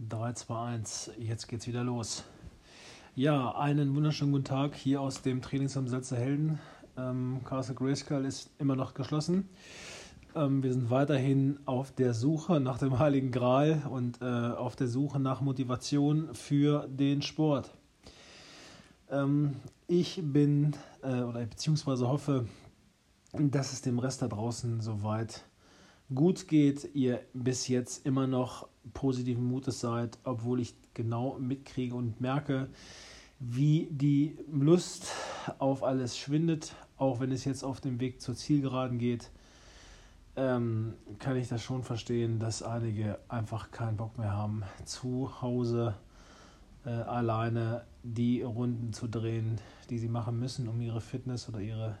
3, 2, 1, jetzt geht's wieder los. Ja, einen wunderschönen guten Tag hier aus dem Trainingsraum Selzer Helden. Ähm, Castle Grayskull ist immer noch geschlossen. Ähm, wir sind weiterhin auf der Suche nach dem Heiligen Gral und äh, auf der Suche nach Motivation für den Sport. Ähm, ich bin äh, oder beziehungsweise hoffe, dass es dem Rest da draußen soweit gut geht, ihr bis jetzt immer noch positiven Mutes seid, obwohl ich genau mitkriege und merke, wie die Lust auf alles schwindet, auch wenn es jetzt auf dem Weg zur Zielgeraden geht, ähm, kann ich das schon verstehen, dass einige einfach keinen Bock mehr haben, zu Hause äh, alleine die Runden zu drehen, die sie machen müssen, um ihre Fitness oder ihre,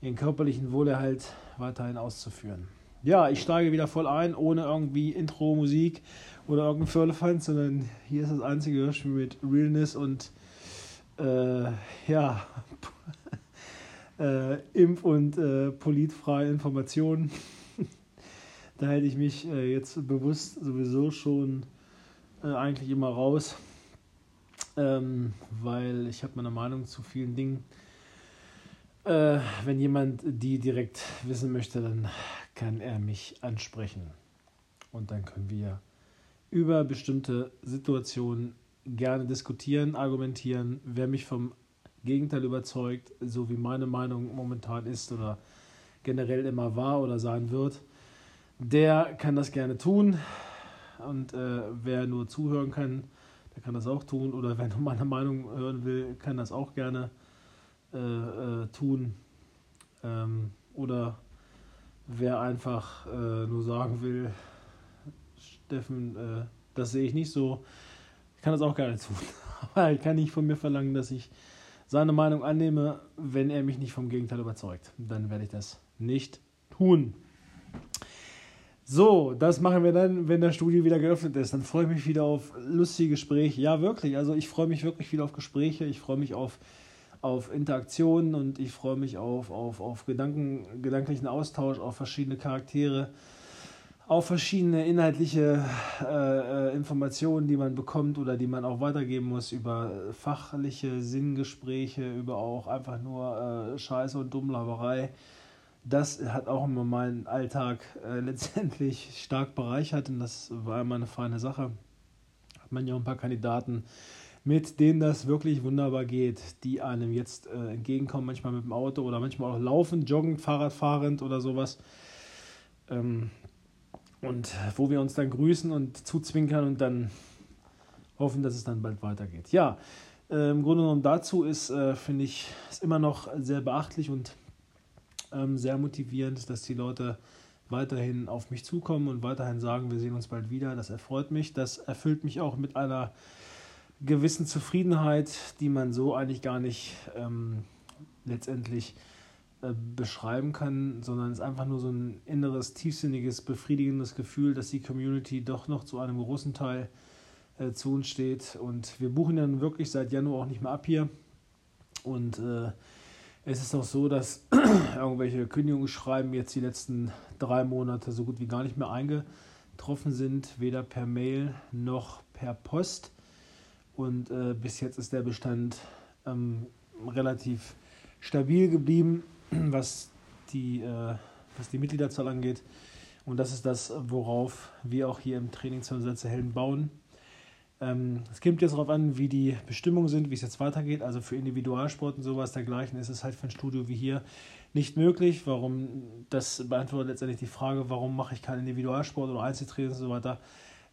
ihren körperlichen Wohlerhalt weiterhin auszuführen. Ja, ich steige wieder voll ein, ohne irgendwie Intro-Musik oder irgendein Firlefanz, sondern hier ist das einzige Hörspiel mit Realness und äh, ja, äh, impf- und äh, politfreie Informationen. da hätte ich mich äh, jetzt bewusst sowieso schon äh, eigentlich immer raus, ähm, weil ich habe meine Meinung zu vielen Dingen. Äh, wenn jemand die direkt wissen möchte, dann kann er mich ansprechen. Und dann können wir über bestimmte Situationen gerne diskutieren, argumentieren. Wer mich vom Gegenteil überzeugt, so wie meine Meinung momentan ist oder generell immer war oder sein wird, der kann das gerne tun. Und äh, wer nur zuhören kann, der kann das auch tun. Oder wer nur meine Meinung hören will, kann das auch gerne äh, äh, tun. Ähm, oder wer einfach äh, nur sagen will, Steffen, äh, das sehe ich nicht so, kann das auch gerne tun. Aber er kann nicht von mir verlangen, dass ich seine Meinung annehme, wenn er mich nicht vom Gegenteil überzeugt. Dann werde ich das nicht tun. So, das machen wir dann, wenn das Studio wieder geöffnet ist. Dann freue ich mich wieder auf lustige Gespräche. Ja, wirklich. Also ich freue mich wirklich wieder auf Gespräche. Ich freue mich auf, auf Interaktionen und ich freue mich auf, auf, auf Gedanken, gedanklichen Austausch, auf verschiedene Charaktere, auf verschiedene inhaltliche äh, Informationen, die man bekommt oder die man auch weitergeben muss über fachliche Sinngespräche, über auch einfach nur äh, Scheiße und Dummlaberei. Das hat auch immer meinen Alltag äh, letztendlich stark bereichert und das war immer eine feine Sache. Hat man ja auch ein paar Kandidaten, mit denen das wirklich wunderbar geht, die einem jetzt äh, entgegenkommen, manchmal mit dem Auto oder manchmal auch laufend, joggend, Fahrrad fahrend oder sowas. Ähm, und wo wir uns dann grüßen und zuzwinkern und dann hoffen, dass es dann bald weitergeht. Ja, äh, im Grunde genommen dazu ist, äh, finde ich, ist immer noch sehr beachtlich und ähm, sehr motivierend, dass die Leute weiterhin auf mich zukommen und weiterhin sagen, wir sehen uns bald wieder. Das erfreut mich. Das erfüllt mich auch mit einer gewissen Zufriedenheit, die man so eigentlich gar nicht ähm, letztendlich äh, beschreiben kann, sondern es ist einfach nur so ein inneres, tiefsinniges, befriedigendes Gefühl, dass die Community doch noch zu einem großen Teil äh, zu uns steht. Und wir buchen dann wirklich seit Januar auch nicht mehr ab hier. Und äh, es ist auch so, dass irgendwelche Kündigungsschreiben jetzt die letzten drei Monate so gut wie gar nicht mehr eingetroffen sind, weder per Mail noch per Post. Und äh, bis jetzt ist der Bestand ähm, relativ stabil geblieben was die, äh, was die Mitgliederzahl angeht. Und das ist das, worauf wir auch hier im Trainingsansätze Helden bauen. Ähm, es kommt jetzt darauf an, wie die Bestimmungen sind, wie es jetzt weitergeht. Also für Individualsport und sowas dergleichen ist es halt für ein Studio wie hier nicht möglich. Warum? Das beantwortet letztendlich die Frage, warum mache ich keinen Individualsport oder Einzeltraining und so weiter.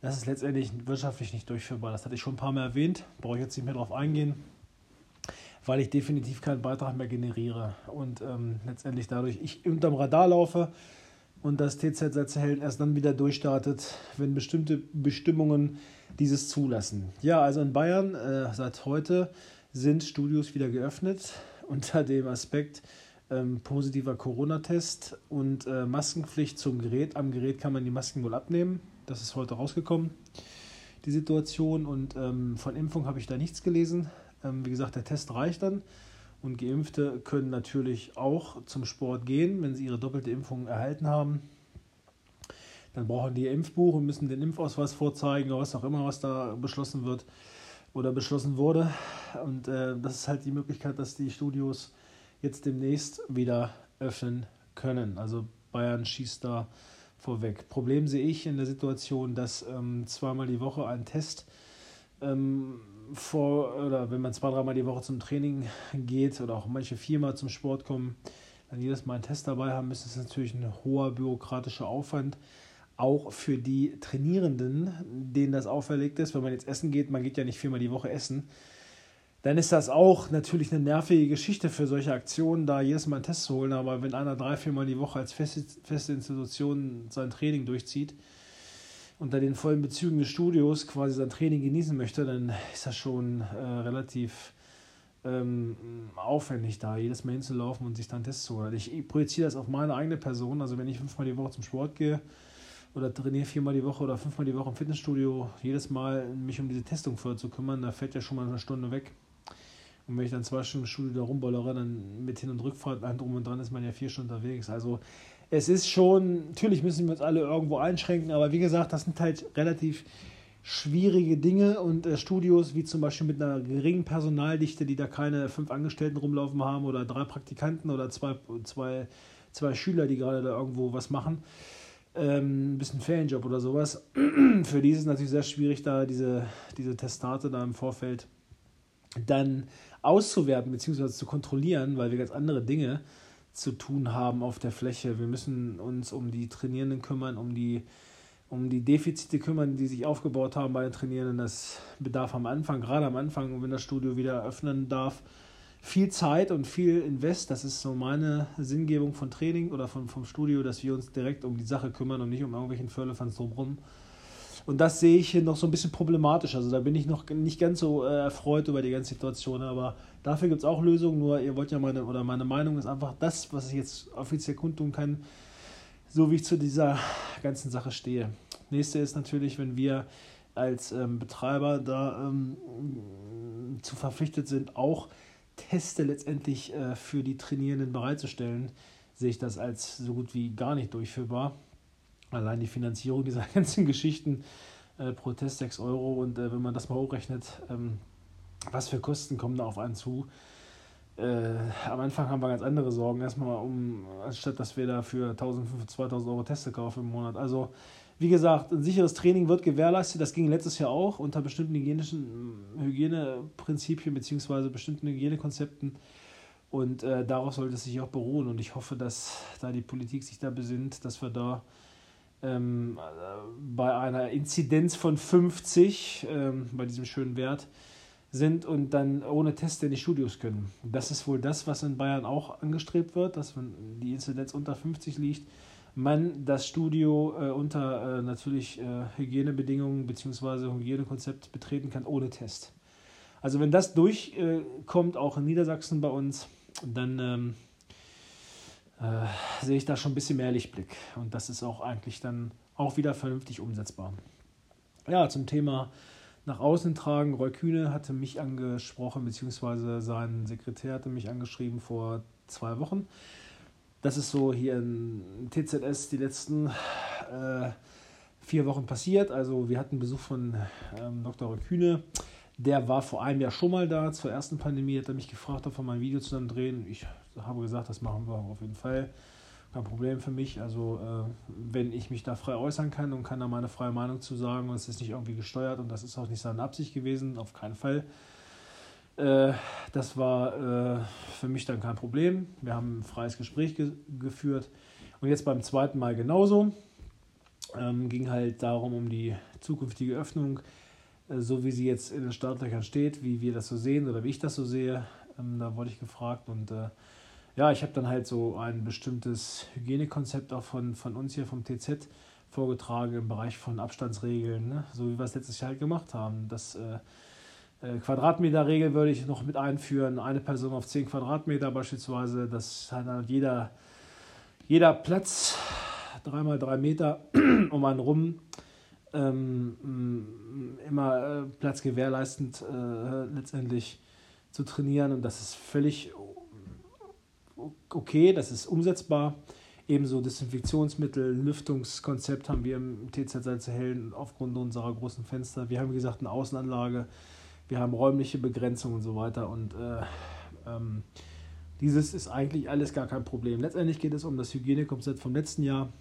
Das ist letztendlich wirtschaftlich nicht durchführbar. Das hatte ich schon ein paar Mal erwähnt. Brauche ich jetzt nicht mehr darauf eingehen weil ich definitiv keinen Beitrag mehr generiere und ähm, letztendlich dadurch ich unterm Radar laufe und das TZ Sätzehellen erst dann wieder durchstartet, wenn bestimmte Bestimmungen dieses zulassen. Ja, also in Bayern äh, seit heute sind Studios wieder geöffnet unter dem Aspekt ähm, positiver Corona-Test und äh, Maskenpflicht zum Gerät. Am Gerät kann man die Masken wohl abnehmen. Das ist heute rausgekommen, die Situation. Und ähm, von Impfung habe ich da nichts gelesen. Ähm, wie gesagt, der Test reicht dann. Und Geimpfte können natürlich auch zum Sport gehen, wenn sie ihre doppelte Impfung erhalten haben. dann brauchen die ihr Impfbuch und müssen den Impfausweis vorzeigen oder was auch immer, was da beschlossen wird oder beschlossen wurde. Und äh, das ist halt die Möglichkeit, dass die Studios jetzt demnächst wieder öffnen können. Also Bayern schießt da vorweg. Problem sehe ich in der Situation, dass ähm, zweimal die Woche ein Test ähm, vor, oder wenn man zwei, dreimal die Woche zum Training geht oder auch manche viermal zum Sport kommen, dann jedes Mal einen Test dabei haben ist natürlich ein hoher bürokratischer Aufwand. Auch für die Trainierenden, denen das auferlegt ist, wenn man jetzt essen geht, man geht ja nicht viermal die Woche essen, dann ist das auch natürlich eine nervige Geschichte für solche Aktionen, da jedes Mal einen Test zu holen. Aber wenn einer drei, viermal die Woche als feste, Institution sein Training durchzieht, unter den vollen Bezügen des Studios quasi sein Training genießen möchte, dann ist das schon äh, relativ ähm, aufwendig, da jedes Mal hinzulaufen und sich dann Tests zu holen. Ich projiziere das auf meine eigene Person. Also wenn ich fünfmal die Woche zum Sport gehe oder trainiere viermal die Woche oder fünfmal die Woche im Fitnessstudio, jedes Mal mich um diese Testung vorher zu kümmern, da fällt ja schon mal eine Stunde weg. Und wenn ich dann zwei Stunden Studio da rumbollere, dann mit Hin- und Rückfahrt, ein drum und dran ist man ja vier Stunden unterwegs. Also es ist schon, natürlich müssen wir uns alle irgendwo einschränken, aber wie gesagt, das sind halt relativ schwierige Dinge und äh, Studios wie zum Beispiel mit einer geringen Personaldichte, die da keine fünf Angestellten rumlaufen haben oder drei Praktikanten oder zwei, zwei, zwei Schüler, die gerade da irgendwo was machen, ähm, ein bisschen Ferienjob oder sowas. Für die ist es natürlich sehr schwierig, da diese, diese Testate da im Vorfeld dann auszuwerten bzw. zu kontrollieren, weil wir ganz andere Dinge zu tun haben auf der Fläche. Wir müssen uns um die Trainierenden kümmern, um die, um die Defizite kümmern, die sich aufgebaut haben bei den Trainierenden. Das bedarf am Anfang, gerade am Anfang, wenn das Studio wieder öffnen darf, viel Zeit und viel Invest. Das ist so meine Sinngebung von Training oder von, vom Studio, dass wir uns direkt um die Sache kümmern und nicht um irgendwelchen Firlefanz drumherum. Und das sehe ich hier noch so ein bisschen problematisch. Also da bin ich noch nicht ganz so äh, erfreut über die ganze Situation. Aber dafür gibt es auch Lösungen. Nur ihr wollt ja meine, oder meine Meinung ist einfach das, was ich jetzt offiziell kundtun kann, so wie ich zu dieser ganzen Sache stehe. Nächste ist natürlich, wenn wir als ähm, Betreiber da ähm, zu verpflichtet sind, auch Teste letztendlich äh, für die Trainierenden bereitzustellen, sehe ich das als so gut wie gar nicht durchführbar allein die Finanzierung dieser ganzen Geschichten äh, pro Test 6 Euro und äh, wenn man das mal hochrechnet, ähm, was für Kosten kommen da auf einen zu. Äh, am Anfang haben wir ganz andere Sorgen, erstmal um, anstatt dass wir da für 1500, 2000 Euro Teste kaufen im Monat. Also, wie gesagt, ein sicheres Training wird gewährleistet. Das ging letztes Jahr auch unter bestimmten hygienischen Hygieneprinzipien bzw. bestimmten Hygienekonzepten. Und äh, darauf sollte es sich auch beruhen. Und ich hoffe, dass da die Politik sich da besinnt, dass wir da ähm, bei einer Inzidenz von 50, ähm, bei diesem schönen Wert, sind und dann ohne Test in die Studios können. Das ist wohl das, was in Bayern auch angestrebt wird, dass wenn die Inzidenz unter 50 liegt, man das Studio äh, unter äh, natürlich äh, Hygienebedingungen bzw. Hygienekonzept betreten kann ohne Test. Also wenn das durchkommt, auch in Niedersachsen bei uns, dann ähm, äh, sehe ich da schon ein bisschen mehr Lichtblick. Und das ist auch eigentlich dann auch wieder vernünftig umsetzbar. Ja, zum Thema nach außen tragen. Roy Kühne hatte mich angesprochen, beziehungsweise sein Sekretär hatte mich angeschrieben vor zwei Wochen. Das ist so hier in TZS die letzten äh, vier Wochen passiert. Also wir hatten Besuch von ähm, Dr. Roy Kühne. Der war vor einem Jahr schon mal da. Zur ersten Pandemie hat er mich gefragt, ob wir mal ein Video zusammen drehen. Ich habe gesagt, das machen wir auf jeden Fall. Kein Problem für mich. Also, äh, wenn ich mich da frei äußern kann und kann da meine freie Meinung zu sagen und es ist nicht irgendwie gesteuert und das ist auch nicht seine Absicht gewesen, auf keinen Fall. Äh, das war äh, für mich dann kein Problem. Wir haben ein freies Gespräch ge geführt. Und jetzt beim zweiten Mal genauso. Ähm, ging halt darum, um die zukünftige Öffnung äh, so wie sie jetzt in den Startlöchern steht, wie wir das so sehen oder wie ich das so sehe. Ähm, da wurde ich gefragt und äh, ja, ich habe dann halt so ein bestimmtes Hygienekonzept auch von, von uns hier vom TZ vorgetragen im Bereich von Abstandsregeln, ne? so wie wir es letztes Jahr halt gemacht haben. Das äh, äh, Quadratmeterregel würde ich noch mit einführen, eine Person auf 10 Quadratmeter beispielsweise, dass halt jeder, jeder Platz, dreimal drei Meter um einen rum, ähm, immer äh, Platz gewährleistend äh, letztendlich zu trainieren und das ist völlig okay, das ist umsetzbar. Ebenso Desinfektionsmittel, Lüftungskonzept haben wir im TZ Salzehellen aufgrund unserer großen Fenster. Wir haben, wie gesagt, eine Außenanlage, wir haben räumliche Begrenzung und so weiter. Und äh, ähm, dieses ist eigentlich alles gar kein Problem. Letztendlich geht es um das Hygienekonzept vom letzten Jahr,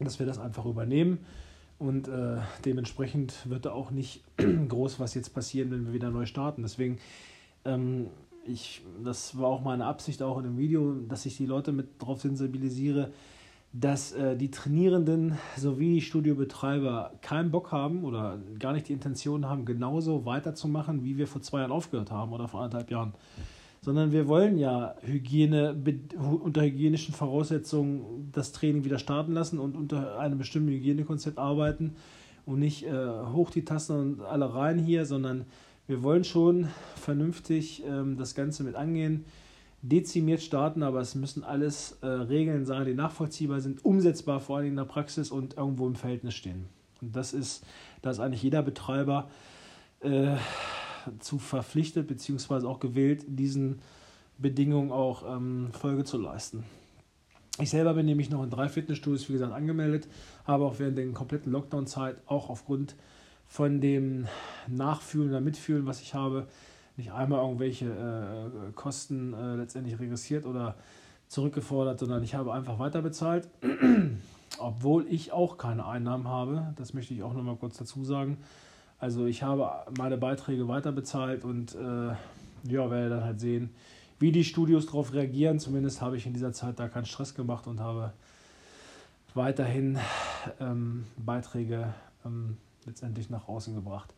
dass wir das einfach übernehmen. Und äh, dementsprechend wird da auch nicht groß was jetzt passieren, wenn wir wieder neu starten. Deswegen ähm, ich, das war auch meine Absicht auch in dem Video, dass ich die Leute mit darauf sensibilisiere, dass äh, die Trainierenden sowie die Studiobetreiber keinen Bock haben oder gar nicht die Intention haben, genauso weiterzumachen, wie wir vor zwei Jahren aufgehört haben oder vor anderthalb Jahren. Sondern wir wollen ja Hygiene, unter hygienischen Voraussetzungen das Training wieder starten lassen und unter einem bestimmten Hygienekonzept arbeiten und nicht äh, hoch die Tasten und alle rein hier, sondern wir wollen schon vernünftig ähm, das Ganze mit angehen, dezimiert starten, aber es müssen alles äh, Regeln sein, die nachvollziehbar sind, umsetzbar, vor allem in der Praxis und irgendwo im Verhältnis stehen. Und das ist, da ist eigentlich jeder Betreiber äh, zu verpflichtet, beziehungsweise auch gewillt, diesen Bedingungen auch ähm, Folge zu leisten. Ich selber bin nämlich noch in drei Fitnessstudios, wie gesagt, angemeldet, habe auch während der kompletten Lockdown-Zeit auch aufgrund von dem Nachfühlen oder Mitfühlen, was ich habe, nicht einmal irgendwelche äh, Kosten äh, letztendlich regressiert oder zurückgefordert, sondern ich habe einfach weiter bezahlt, obwohl ich auch keine Einnahmen habe. Das möchte ich auch nochmal kurz dazu sagen. Also ich habe meine Beiträge weiter bezahlt und äh, ja, werde dann halt sehen, wie die Studios darauf reagieren. Zumindest habe ich in dieser Zeit da keinen Stress gemacht und habe weiterhin ähm, Beiträge ähm, letztendlich nach außen gebracht.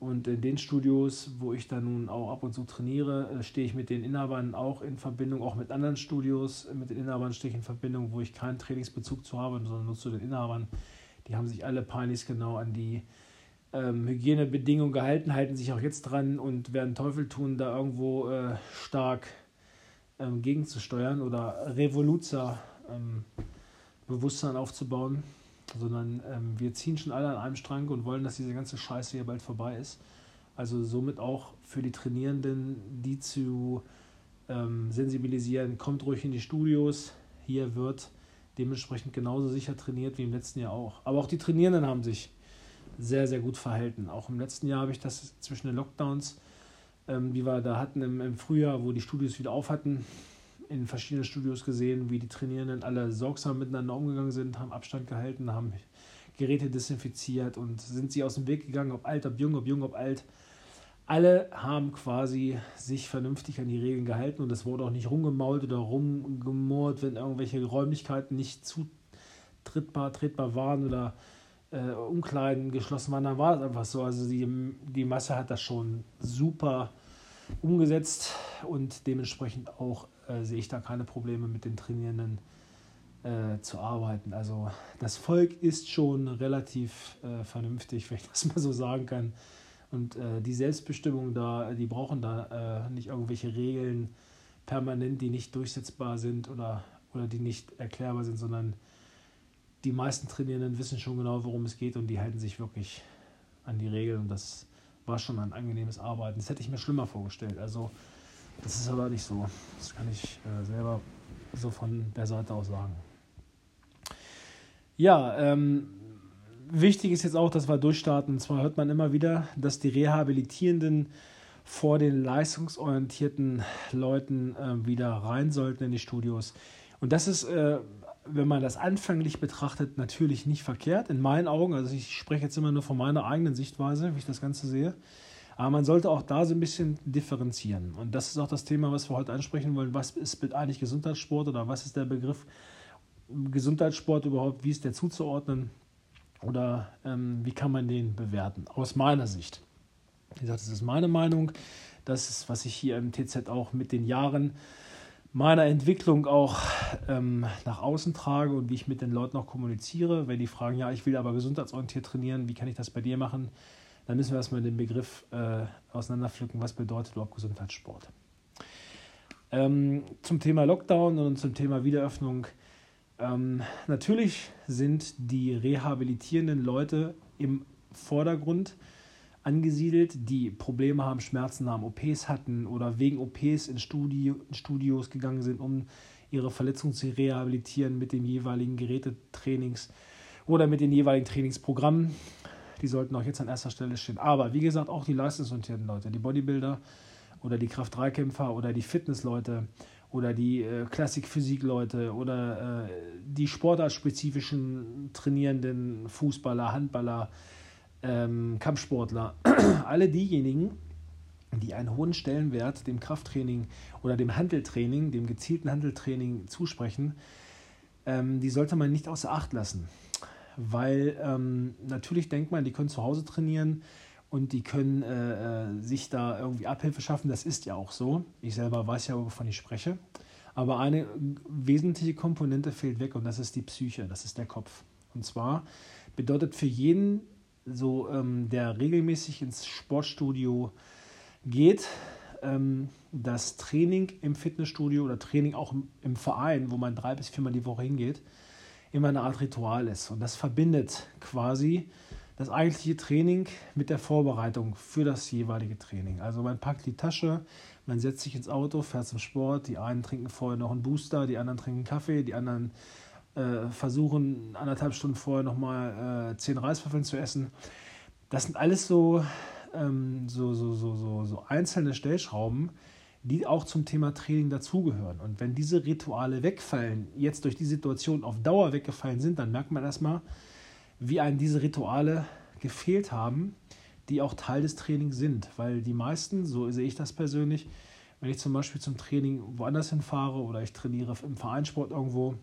Und in den Studios, wo ich dann nun auch ab und zu trainiere, äh, stehe ich mit den Inhabern auch in Verbindung, auch mit anderen Studios. Mit den Inhabern stehe ich in Verbindung, wo ich keinen Trainingsbezug zu habe, sondern nur zu den Inhabern. Die haben sich alle peinlich genau an die ähm, Hygienebedingungen gehalten, halten sich auch jetzt dran und werden Teufel tun, da irgendwo äh, stark ähm, gegenzusteuern oder Revoluzer ähm, Bewusstsein aufzubauen sondern ähm, wir ziehen schon alle an einem Strang und wollen, dass diese ganze Scheiße hier bald vorbei ist. Also somit auch für die Trainierenden, die zu ähm, sensibilisieren, kommt ruhig in die Studios. Hier wird dementsprechend genauso sicher trainiert wie im letzten Jahr auch. Aber auch die Trainierenden haben sich sehr, sehr gut verhalten. Auch im letzten Jahr habe ich das zwischen den Lockdowns, ähm, die wir da hatten im, im Frühjahr, wo die Studios wieder auf hatten, in verschiedenen Studios gesehen, wie die Trainierenden alle sorgsam miteinander umgegangen sind, haben Abstand gehalten, haben Geräte desinfiziert und sind sie aus dem Weg gegangen, ob alt, ob jung, ob jung, ob alt. Alle haben quasi sich vernünftig an die Regeln gehalten und es wurde auch nicht rumgemault oder rumgemurrt, wenn irgendwelche Räumlichkeiten nicht zutrittbar, tretbar waren oder äh, Umkleiden geschlossen waren, dann war das einfach so. Also die, die Masse hat das schon super umgesetzt und dementsprechend auch äh, sehe ich da keine Probleme mit den Trainierenden äh, zu arbeiten. Also das Volk ist schon relativ äh, vernünftig, wenn ich das mal so sagen kann. Und äh, die Selbstbestimmung da, die brauchen da äh, nicht irgendwelche Regeln permanent, die nicht durchsetzbar sind oder, oder die nicht erklärbar sind, sondern die meisten Trainierenden wissen schon genau, worum es geht und die halten sich wirklich an die Regeln und das war schon ein angenehmes Arbeiten. Das hätte ich mir schlimmer vorgestellt. Also das ist aber nicht so. Das kann ich äh, selber so von der Seite aus sagen. Ja, ähm, wichtig ist jetzt auch, dass wir durchstarten. Und zwar hört man immer wieder, dass die Rehabilitierenden vor den leistungsorientierten Leuten äh, wieder rein sollten in die Studios. Und das ist, äh, wenn man das anfänglich betrachtet, natürlich nicht verkehrt. In meinen Augen, also ich spreche jetzt immer nur von meiner eigenen Sichtweise, wie ich das Ganze sehe. Aber man sollte auch da so ein bisschen differenzieren. Und das ist auch das Thema, was wir heute ansprechen wollen. Was ist eigentlich Gesundheitssport oder was ist der Begriff Gesundheitssport überhaupt? Wie ist der zuzuordnen? Oder ähm, wie kann man den bewerten? Aus meiner Sicht. Wie gesagt, das ist meine Meinung. Das ist, was ich hier im TZ auch mit den Jahren meiner Entwicklung auch ähm, nach außen trage und wie ich mit den Leuten auch kommuniziere. Wenn die fragen, ja, ich will aber gesundheitsorientiert trainieren, wie kann ich das bei dir machen? Dann müssen wir erstmal den Begriff äh, auseinanderpflücken, was bedeutet überhaupt Gesundheitssport. Ähm, zum Thema Lockdown und zum Thema Wiederöffnung. Ähm, natürlich sind die rehabilitierenden Leute im Vordergrund angesiedelt, die Probleme haben, Schmerzen haben, OPs hatten oder wegen OPs in, Studio, in Studios gegangen sind, um ihre Verletzung zu rehabilitieren mit den jeweiligen Gerätetrainings oder mit den jeweiligen Trainingsprogrammen. Die sollten auch jetzt an erster Stelle stehen. Aber wie gesagt, auch die leistungsorientierten Leute, die Bodybuilder oder die Kraft-3-Kämpfer oder die Fitnessleute oder die äh, Klassik-Physik-Leute oder äh, die sportartspezifischen trainierenden Fußballer, Handballer, ähm, Kampfsportler, alle diejenigen, die einen hohen Stellenwert dem Krafttraining oder dem Handeltraining, dem gezielten Handeltraining zusprechen, ähm, die sollte man nicht außer Acht lassen. Weil ähm, natürlich denkt man, die können zu Hause trainieren und die können äh, äh, sich da irgendwie Abhilfe schaffen. Das ist ja auch so. Ich selber weiß ja, wovon ich spreche. Aber eine wesentliche Komponente fehlt weg und das ist die Psyche, das ist der Kopf. Und zwar bedeutet für jeden, so ähm, der regelmäßig ins Sportstudio geht, ähm, das Training im Fitnessstudio oder Training auch im, im Verein, wo man drei bis viermal die Woche hingeht, immer eine Art Ritual ist. Und das verbindet quasi das eigentliche Training mit der Vorbereitung für das jeweilige Training. Also man packt die Tasche, man setzt sich ins Auto, fährt zum Sport, die einen trinken vorher noch einen Booster, die anderen trinken Kaffee, die anderen äh, versuchen anderthalb Stunden vorher nochmal äh, zehn Reiswaffeln zu essen. Das sind alles so, ähm, so, so, so, so, so einzelne Stellschrauben, die auch zum Thema Training dazugehören. Und wenn diese Rituale wegfallen, jetzt durch die Situation auf Dauer weggefallen sind, dann merkt man erstmal, wie einem diese Rituale gefehlt haben, die auch Teil des Trainings sind. Weil die meisten, so sehe ich das persönlich, wenn ich zum Beispiel zum Training woanders hinfahre oder ich trainiere im Vereinssport irgendwo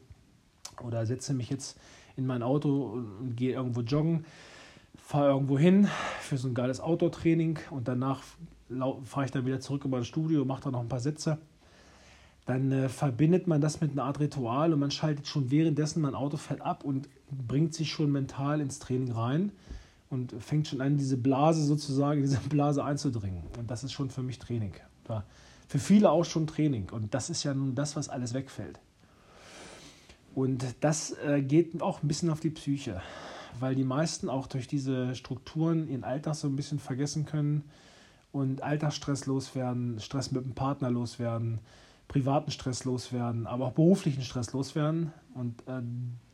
oder setze mich jetzt in mein Auto und gehe irgendwo joggen, fahre irgendwo hin für so ein geiles Outdoor-Training und danach fahre ich dann wieder zurück in mein Studio, mache da noch ein paar Sätze dann äh, verbindet man das mit einer Art Ritual und man schaltet schon währenddessen mein Auto fährt ab und bringt sich schon mental ins Training rein und fängt schon an, diese Blase sozusagen, diese Blase einzudringen. Und das ist schon für mich Training. Ja, für viele auch schon Training. Und das ist ja nun das, was alles wegfällt. Und das äh, geht auch ein bisschen auf die Psyche, weil die meisten auch durch diese Strukturen ihren Alltag so ein bisschen vergessen können und Alltagsstress loswerden, Stress mit dem Partner loswerden, privaten Stress loswerden, aber auch beruflichen Stress loswerden. Und äh,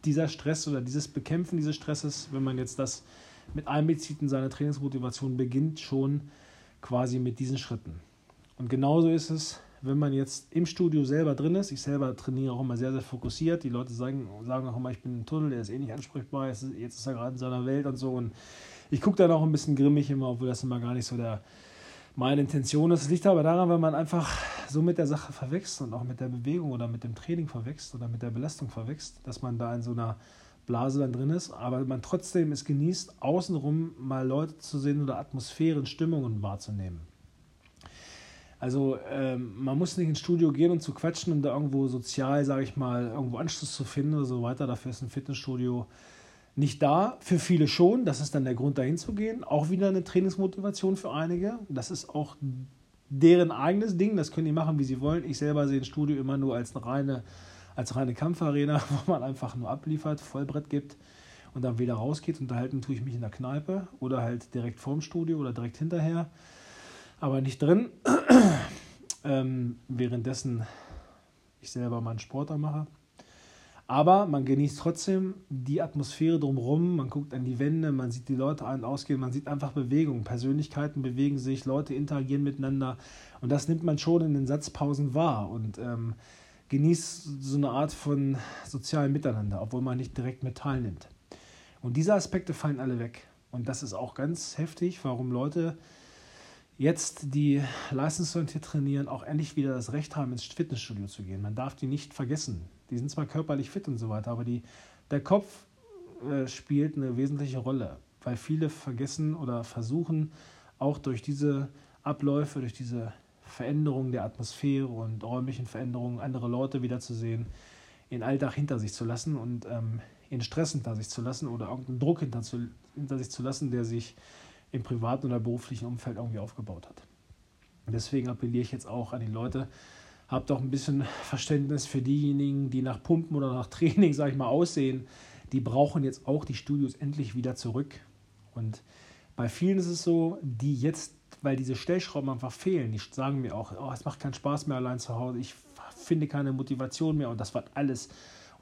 dieser Stress oder dieses Bekämpfen dieses Stresses, wenn man jetzt das mit einbezieht in seine Trainingsmotivation, beginnt schon quasi mit diesen Schritten. Und genauso ist es, wenn man jetzt im Studio selber drin ist. Ich selber trainiere auch immer sehr, sehr fokussiert. Die Leute sagen, sagen auch immer, ich bin ein Tunnel, der ist eh nicht ansprechbar, jetzt ist er gerade in seiner Welt und so. Und ich gucke dann auch ein bisschen grimmig immer, obwohl das immer gar nicht so der, meine Intention ist. Es liegt aber daran, wenn man einfach so mit der Sache verwächst und auch mit der Bewegung oder mit dem Training verwächst oder mit der Belastung verwächst, dass man da in so einer Blase dann drin ist, aber man trotzdem es genießt, außenrum mal Leute zu sehen oder Atmosphären, Stimmungen wahrzunehmen. Also ähm, man muss nicht ins Studio gehen und zu quatschen, um da irgendwo sozial, sage ich mal, irgendwo Anschluss zu finden oder so weiter. Dafür ist ein Fitnessstudio nicht da. Für viele schon. Das ist dann der Grund, dahin zu gehen. Auch wieder eine Trainingsmotivation für einige. Das ist auch deren eigenes Ding. Das können die machen, wie sie wollen. Ich selber sehe ein Studio immer nur als eine reine, als reine Kampfarena, wo man einfach nur abliefert, Vollbrett gibt und dann wieder rausgeht. Unterhalten tue ich mich in der Kneipe oder halt direkt vorm Studio oder direkt hinterher. Aber nicht drin. ähm, währenddessen ich selber meinen Sporter mache. Aber man genießt trotzdem die Atmosphäre drumherum, man guckt an die Wände, man sieht die Leute ein- und ausgehen, man sieht einfach Bewegung. Persönlichkeiten bewegen sich, Leute interagieren miteinander und das nimmt man schon in den Satzpausen wahr und ähm, genießt so eine Art von sozialem Miteinander, obwohl man nicht direkt mit teilnimmt. Und diese Aspekte fallen alle weg. Und das ist auch ganz heftig, warum Leute jetzt, die leistungsorientiert trainieren, auch endlich wieder das Recht haben, ins Fitnessstudio zu gehen. Man darf die nicht vergessen. Die sind zwar körperlich fit und so weiter, aber die, der Kopf äh, spielt eine wesentliche Rolle, weil viele vergessen oder versuchen auch durch diese Abläufe, durch diese Veränderungen der Atmosphäre und räumlichen Veränderungen andere Leute wiederzusehen, ihren Alltag hinter sich zu lassen und ähm, ihren Stress hinter sich zu lassen oder irgendeinen Druck hinter, zu, hinter sich zu lassen, der sich im privaten oder beruflichen Umfeld irgendwie aufgebaut hat. Deswegen appelliere ich jetzt auch an die Leute, habt doch ein bisschen Verständnis für diejenigen, die nach Pumpen oder nach Training, sag ich mal, aussehen. Die brauchen jetzt auch die Studios endlich wieder zurück. Und bei vielen ist es so, die jetzt weil diese Stellschrauben einfach fehlen. Die sagen mir auch, oh, es macht keinen Spaß mehr allein zu Hause, ich finde keine Motivation mehr und das war alles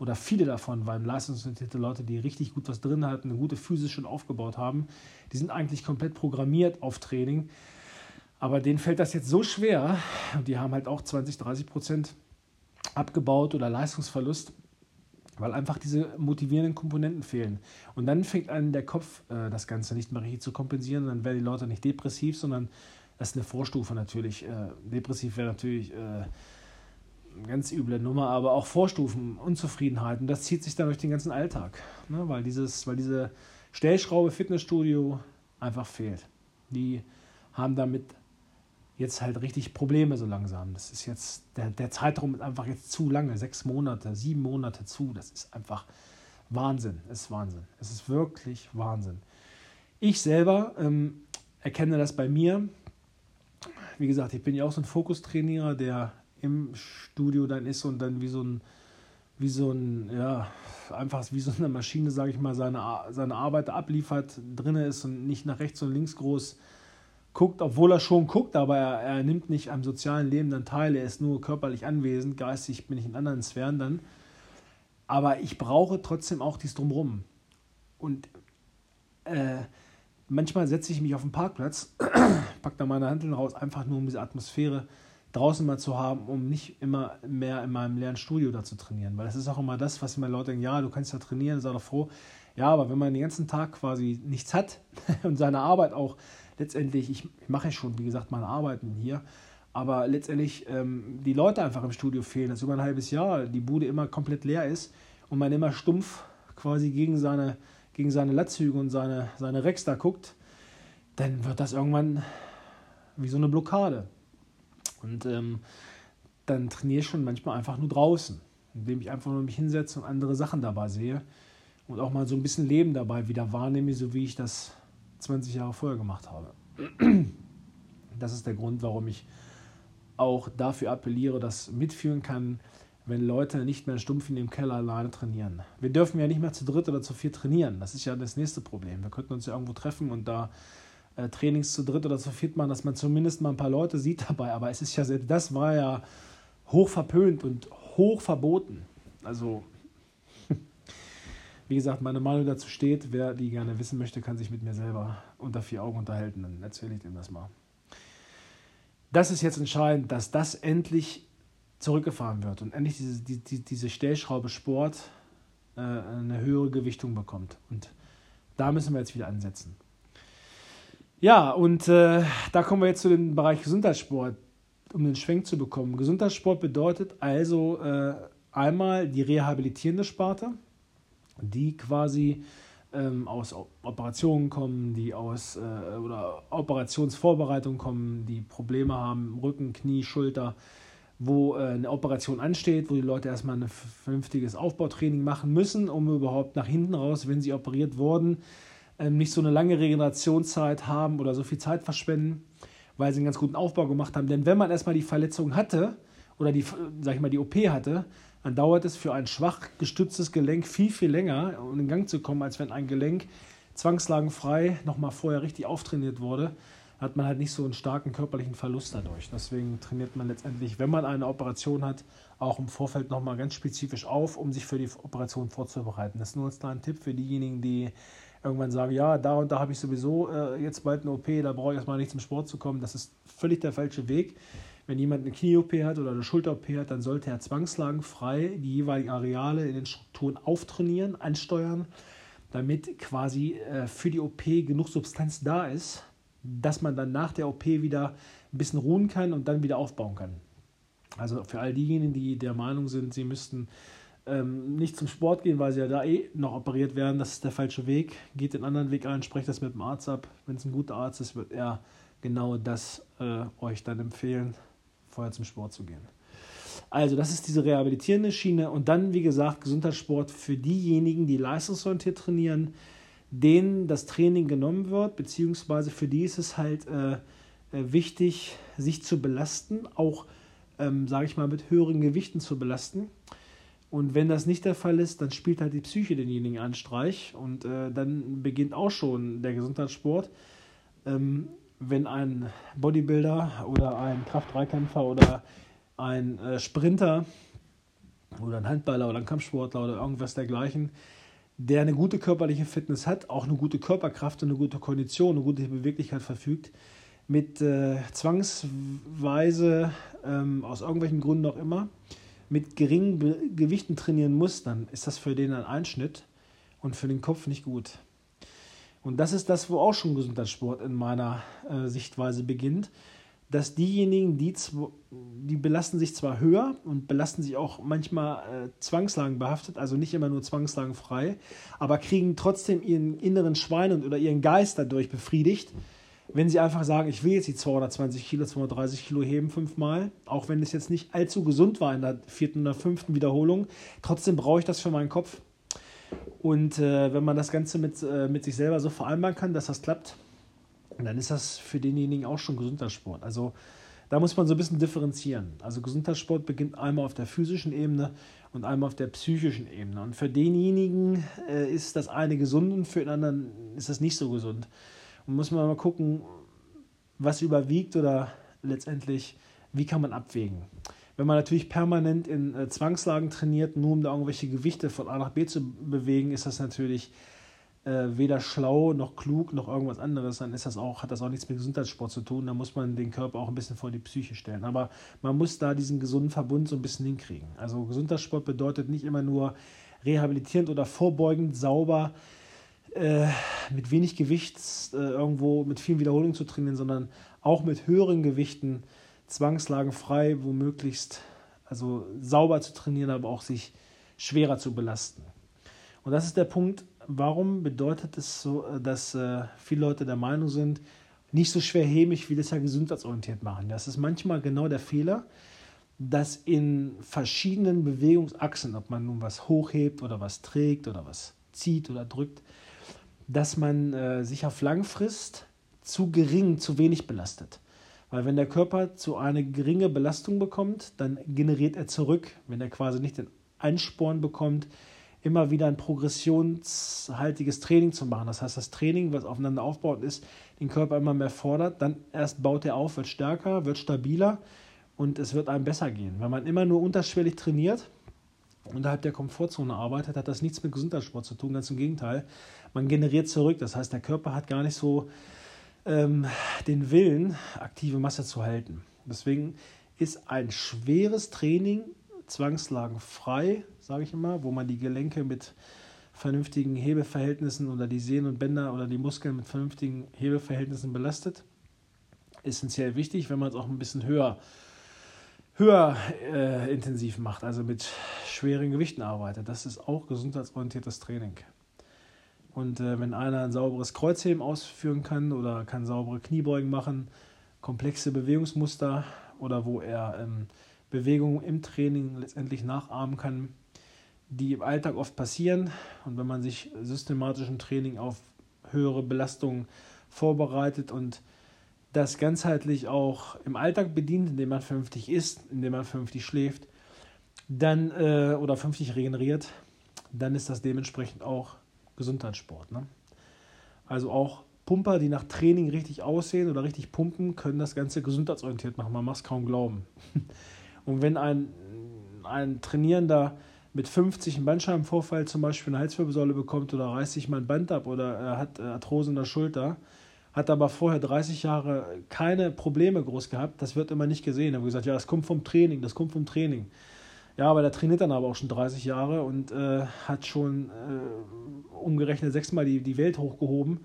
oder viele davon waren leistungsorientierte Leute, die richtig gut was drin hatten, eine gute Physis schon aufgebaut haben. Die sind eigentlich komplett programmiert auf Training. Aber denen fällt das jetzt so schwer, die haben halt auch 20, 30 Prozent abgebaut oder Leistungsverlust, weil einfach diese motivierenden Komponenten fehlen. Und dann fängt an der Kopf äh, das Ganze nicht mehr richtig zu kompensieren. Dann werden die Leute nicht depressiv, sondern das ist eine Vorstufe natürlich. Äh, depressiv wäre natürlich äh, ganz üble Nummer, aber auch Vorstufen, Unzufriedenheit. Und das zieht sich dann durch den ganzen Alltag, ne? weil, dieses, weil diese Stellschraube Fitnessstudio einfach fehlt. Die haben damit jetzt halt richtig Probleme so langsam. Das ist jetzt, der, der Zeitraum ist einfach jetzt zu lange, sechs Monate, sieben Monate zu. Das ist einfach Wahnsinn. Es ist Wahnsinn. Es ist wirklich Wahnsinn. Ich selber ähm, erkenne das bei mir. Wie gesagt, ich bin ja auch so ein Fokustrainierer, der im Studio dann ist und dann wie so ein, wie so ein, ja, einfach wie so eine Maschine, sage ich mal, seine, seine Arbeit abliefert, drin ist und nicht nach rechts und links groß guckt, obwohl er schon guckt, aber er, er nimmt nicht am sozialen Leben dann teil, er ist nur körperlich anwesend, geistig bin ich in anderen Sphären dann. Aber ich brauche trotzdem auch dies drumrum. Und äh, manchmal setze ich mich auf den Parkplatz, packe da meine Handeln raus, einfach nur um diese Atmosphäre draußen mal zu haben, um nicht immer mehr in meinem leeren Studio da zu trainieren. Weil das ist auch immer das, was immer Leute denken, ja, du kannst ja trainieren, sei doch froh. Ja, aber wenn man den ganzen Tag quasi nichts hat und seine Arbeit auch letztendlich, ich mache schon, wie gesagt, meine Arbeiten hier, aber letztendlich ähm, die Leute einfach im Studio fehlen, dass über ein halbes Jahr die Bude immer komplett leer ist und man immer stumpf quasi gegen seine, gegen seine Latzhüge und seine, seine Rex da guckt, dann wird das irgendwann wie so eine Blockade. Und ähm, dann trainiere ich schon manchmal einfach nur draußen, indem ich einfach nur mich hinsetze und andere Sachen dabei sehe und auch mal so ein bisschen Leben dabei wieder wahrnehme, so wie ich das 20 Jahre vorher gemacht habe. Das ist der Grund, warum ich auch dafür appelliere, dass mitführen kann, wenn Leute nicht mehr stumpf in dem Keller alleine trainieren. Wir dürfen ja nicht mehr zu dritt oder zu vier trainieren. Das ist ja das nächste Problem. Wir könnten uns ja irgendwo treffen und da äh, Trainings zu dritt oder zu viert machen, dass man zumindest mal ein paar Leute sieht dabei. Aber es ist ja selbst das war ja hoch verpönt und hoch verboten. Also, wie gesagt, meine Meinung dazu steht. Wer die gerne wissen möchte, kann sich mit mir selber unter vier Augen unterhalten. Dann erzähle ich dem das mal. Das ist jetzt entscheidend, dass das endlich zurückgefahren wird und endlich diese, die, diese Stellschraube Sport äh, eine höhere Gewichtung bekommt. Und da müssen wir jetzt wieder ansetzen. Ja, und äh, da kommen wir jetzt zu dem Bereich Gesundheitssport, um den Schwenk zu bekommen. Gesundheitssport bedeutet also äh, einmal die rehabilitierende Sparte, die quasi ähm, aus Operationen kommen, die aus äh, oder Operationsvorbereitung kommen, die Probleme haben, Rücken, Knie, Schulter, wo äh, eine Operation ansteht, wo die Leute erstmal ein vernünftiges Aufbautraining machen müssen, um überhaupt nach hinten raus, wenn sie operiert wurden, nicht so eine lange Regenerationszeit haben oder so viel Zeit verschwenden, weil sie einen ganz guten Aufbau gemacht haben. Denn wenn man erstmal die Verletzung hatte oder die, sag ich mal, die OP hatte, dann dauert es für ein schwach gestütztes Gelenk viel, viel länger, um in Gang zu kommen, als wenn ein Gelenk zwangslagenfrei nochmal vorher richtig auftrainiert wurde. Hat man halt nicht so einen starken körperlichen Verlust dadurch. Deswegen trainiert man letztendlich, wenn man eine Operation hat, auch im Vorfeld nochmal ganz spezifisch auf, um sich für die Operation vorzubereiten. Das ist nur ein Tipp für diejenigen, die irgendwann sagen, ja, da und da habe ich sowieso äh, jetzt bald eine OP, da brauche ich erstmal nicht zum Sport zu kommen. Das ist völlig der falsche Weg. Wenn jemand eine Knie-OP hat oder eine Schulter-OP hat, dann sollte er zwangslagenfrei die jeweiligen Areale in den Strukturen auftrainieren, ansteuern, damit quasi äh, für die OP genug Substanz da ist, dass man dann nach der OP wieder ein bisschen ruhen kann und dann wieder aufbauen kann. Also für all diejenigen, die der Meinung sind, sie müssten ähm, nicht zum Sport gehen, weil sie ja da eh noch operiert werden. Das ist der falsche Weg. Geht den anderen Weg ein, sprecht das mit dem Arzt ab. Wenn es ein guter Arzt ist, wird er genau das äh, euch dann empfehlen, vorher zum Sport zu gehen. Also, das ist diese rehabilitierende Schiene. Und dann, wie gesagt, Gesundheitssport für diejenigen, die leistungsorientiert trainieren, denen das Training genommen wird, beziehungsweise für die ist es halt äh, äh wichtig, sich zu belasten, auch, ähm, sage ich mal, mit höheren Gewichten zu belasten und wenn das nicht der Fall ist, dann spielt halt die Psyche denjenigen einen Streich und äh, dann beginnt auch schon der Gesundheitssport. Ähm, wenn ein Bodybuilder oder ein Kraft-3-Kämpfer oder ein äh, Sprinter oder ein Handballer oder ein Kampfsportler oder irgendwas dergleichen, der eine gute körperliche Fitness hat, auch eine gute Körperkraft und eine gute Kondition, eine gute Beweglichkeit verfügt, mit äh, zwangsweise, ähm, aus irgendwelchen Gründen auch immer, mit geringen Be Gewichten trainieren muss, dann ist das für den ein Einschnitt und für den Kopf nicht gut. Und das ist das, wo auch schon Gesundheitssport in meiner äh, Sichtweise beginnt, dass diejenigen, die, die belasten sich zwar höher und belasten sich auch manchmal äh, Zwangslagen behaftet, also nicht immer nur zwangslagenfrei, aber kriegen trotzdem ihren inneren Schwein oder ihren Geist dadurch befriedigt, wenn sie einfach sagen, ich will jetzt die 220 Kilo, 230 Kilo heben fünfmal, auch wenn es jetzt nicht allzu gesund war in der vierten oder fünften Wiederholung, trotzdem brauche ich das für meinen Kopf. Und äh, wenn man das Ganze mit, äh, mit sich selber so vereinbaren kann, dass das klappt, dann ist das für denjenigen auch schon Gesundheitssport. Also da muss man so ein bisschen differenzieren. Also Gesundheitssport beginnt einmal auf der physischen Ebene und einmal auf der psychischen Ebene. Und für denjenigen äh, ist das eine gesund und für den anderen ist das nicht so gesund. Muss man mal gucken, was überwiegt oder letztendlich, wie kann man abwägen. Wenn man natürlich permanent in äh, Zwangslagen trainiert, nur um da irgendwelche Gewichte von A nach B zu bewegen, ist das natürlich äh, weder schlau noch klug noch irgendwas anderes. Dann ist das auch, hat das auch nichts mit Gesundheitssport zu tun. Da muss man den Körper auch ein bisschen vor die Psyche stellen. Aber man muss da diesen gesunden Verbund so ein bisschen hinkriegen. Also Gesundheitssport bedeutet nicht immer nur rehabilitierend oder vorbeugend sauber äh, mit wenig Gewicht äh, irgendwo mit vielen Wiederholungen zu trainieren, sondern auch mit höheren Gewichten zwangslagenfrei, womöglichst also sauber zu trainieren, aber auch sich schwerer zu belasten. Und das ist der Punkt, warum bedeutet es so, äh, dass äh, viele Leute der Meinung sind, nicht so schwer ich, wie das ja gesundheitsorientiert machen. Das ist manchmal genau der Fehler, dass in verschiedenen Bewegungsachsen, ob man nun was hochhebt oder was trägt oder was zieht oder drückt, dass man äh, sich auf Langfrist zu gering, zu wenig belastet. Weil wenn der Körper zu eine geringe Belastung bekommt, dann generiert er zurück, wenn er quasi nicht den Einsporn bekommt, immer wieder ein progressionshaltiges Training zu machen. Das heißt, das Training, was aufeinander aufbaut ist, den Körper immer mehr fordert, dann erst baut er auf, wird stärker, wird stabiler und es wird einem besser gehen. Wenn man immer nur unterschwellig trainiert, unterhalb der Komfortzone arbeitet, hat das nichts mit Gesundheitssport zu tun, ganz im Gegenteil. Man generiert zurück, das heißt, der Körper hat gar nicht so ähm, den Willen, aktive Masse zu halten. Deswegen ist ein schweres Training zwangslagenfrei, sage ich immer, wo man die Gelenke mit vernünftigen Hebeverhältnissen oder die Sehnen und Bänder oder die Muskeln mit vernünftigen Hebeverhältnissen belastet. Essentiell wichtig, wenn man es auch ein bisschen höher, höher äh, intensiv macht, also mit schweren Gewichten arbeitet. Das ist auch gesundheitsorientiertes Training. Und äh, wenn einer ein sauberes Kreuzheben ausführen kann oder kann saubere Kniebeugen machen, komplexe Bewegungsmuster oder wo er ähm, Bewegungen im Training letztendlich nachahmen kann, die im Alltag oft passieren. Und wenn man sich systematisch im Training auf höhere Belastungen vorbereitet und das ganzheitlich auch im Alltag bedient, indem man vernünftig isst, indem man vernünftig schläft, dann äh, oder vernünftig regeneriert, dann ist das dementsprechend auch Gesundheitssport. Ne? Also auch Pumper, die nach Training richtig aussehen oder richtig pumpen, können das Ganze gesundheitsorientiert machen. Man macht es kaum glauben. Und wenn ein, ein Trainierender mit 50 einen Bandscheibenvorfall zum Beispiel eine Halswirbelsäule bekommt oder reißt sich mal ein Band ab oder er hat Arthrose in der Schulter, hat aber vorher 30 Jahre keine Probleme groß gehabt, das wird immer nicht gesehen. Da haben gesagt, ja, das kommt vom Training, das kommt vom Training. Ja, aber der trainiert dann aber auch schon 30 Jahre und äh, hat schon äh, umgerechnet sechsmal die, die Welt hochgehoben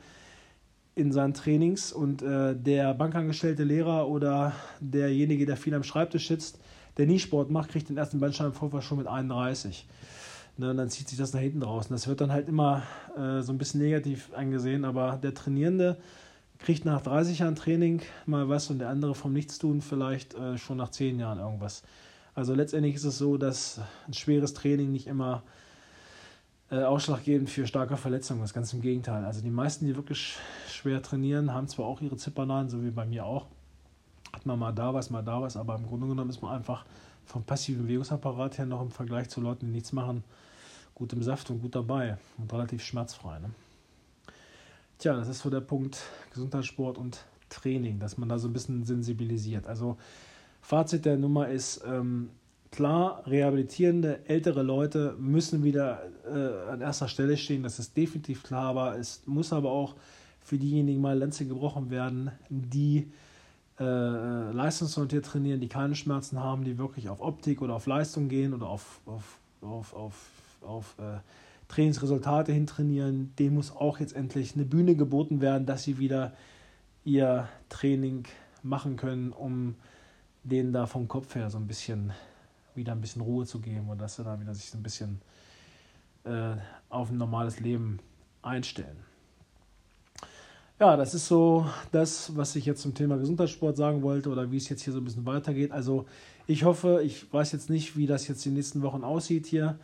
in seinen Trainings und äh, der bankangestellte Lehrer oder derjenige, der viel am Schreibtisch sitzt, der nie Sport macht, kriegt den ersten Bandscheibenvorfall schon mit 31. Ne, und dann zieht sich das nach hinten raus. Und das wird dann halt immer äh, so ein bisschen negativ angesehen, aber der Trainierende kriegt nach 30 Jahren Training mal was und der andere vom Nichtstun vielleicht äh, schon nach 10 Jahren irgendwas. Also letztendlich ist es so, dass ein schweres Training nicht immer äh, ausschlaggebend für starke Verletzungen ist. Ganz im Gegenteil. Also die meisten, die wirklich schwer trainieren, haben zwar auch ihre Zippernalen, so wie bei mir auch, hat man mal da was, mal da was, aber im Grunde genommen ist man einfach vom passiven Bewegungsapparat her noch im Vergleich zu Leuten, die nichts machen, gut im Saft und gut dabei und relativ schmerzfrei. Ne? Tja, das ist so der Punkt Gesundheitssport und Training, dass man da so ein bisschen sensibilisiert. Also Fazit der Nummer ist, ähm, klar, rehabilitierende ältere Leute müssen wieder äh, an erster Stelle stehen, das ist definitiv klar, aber es muss aber auch für diejenigen mal Lenze gebrochen werden, die äh, leistungsorientiert trainieren, die keine Schmerzen haben, die wirklich auf Optik oder auf Leistung gehen oder auf, auf, auf, auf, auf äh, Trainingsresultate hintrainieren, dem muss auch jetzt endlich eine Bühne geboten werden, dass sie wieder ihr Training machen können, um denen da vom Kopf her so ein bisschen wieder ein bisschen Ruhe zu geben und dass sie da wieder sich so ein bisschen äh, auf ein normales Leben einstellen. Ja, das ist so das, was ich jetzt zum Thema Gesundheitssport sagen wollte oder wie es jetzt hier so ein bisschen weitergeht. Also ich hoffe, ich weiß jetzt nicht, wie das jetzt die nächsten Wochen aussieht hier.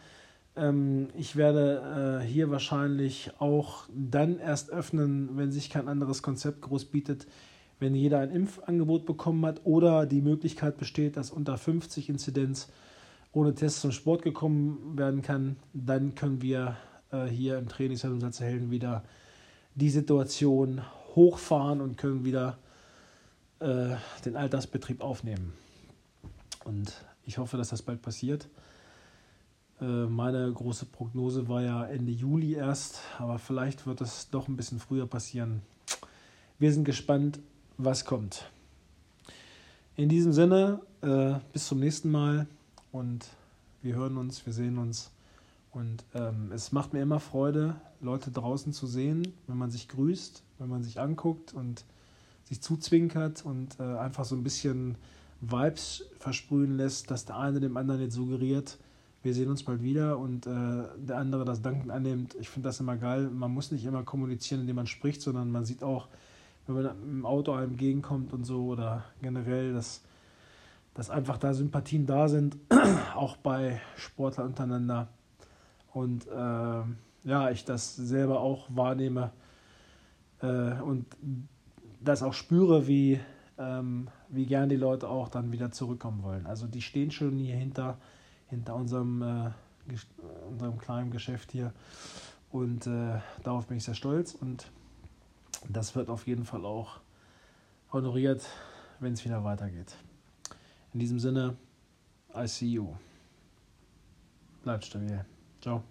Ähm, ich werde äh, hier wahrscheinlich auch dann erst öffnen, wenn sich kein anderes Konzept groß bietet, wenn jeder ein Impfangebot bekommen hat oder die Möglichkeit besteht, dass unter 50 Inzidenz ohne Tests zum Sport gekommen werden kann, dann können wir äh, hier im Trainingszentrum Salzerhelden wieder die Situation hochfahren und können wieder äh, den Alltagsbetrieb aufnehmen. Und ich hoffe, dass das bald passiert. Äh, meine große Prognose war ja Ende Juli erst, aber vielleicht wird es doch ein bisschen früher passieren. Wir sind gespannt, was kommt. In diesem Sinne, äh, bis zum nächsten Mal und wir hören uns, wir sehen uns. Und ähm, es macht mir immer Freude, Leute draußen zu sehen, wenn man sich grüßt, wenn man sich anguckt und sich zuzwinkert und äh, einfach so ein bisschen Vibes versprühen lässt, dass der eine dem anderen jetzt suggeriert, wir sehen uns bald wieder und äh, der andere das Danken annimmt. Ich finde das immer geil. Man muss nicht immer kommunizieren, indem man spricht, sondern man sieht auch, wenn man im Auto einem entgegenkommt und so oder generell, dass, dass einfach da Sympathien da sind, auch bei Sportlern untereinander. Und äh, ja, ich das selber auch wahrnehme äh, und das auch spüre, wie, ähm, wie gern die Leute auch dann wieder zurückkommen wollen. Also die stehen schon hier hinter, hinter unserem, äh, unserem kleinen Geschäft hier und äh, darauf bin ich sehr stolz und das wird auf jeden Fall auch honoriert, wenn es wieder weitergeht. In diesem Sinne, I see you. Bleibt stabil. Ciao.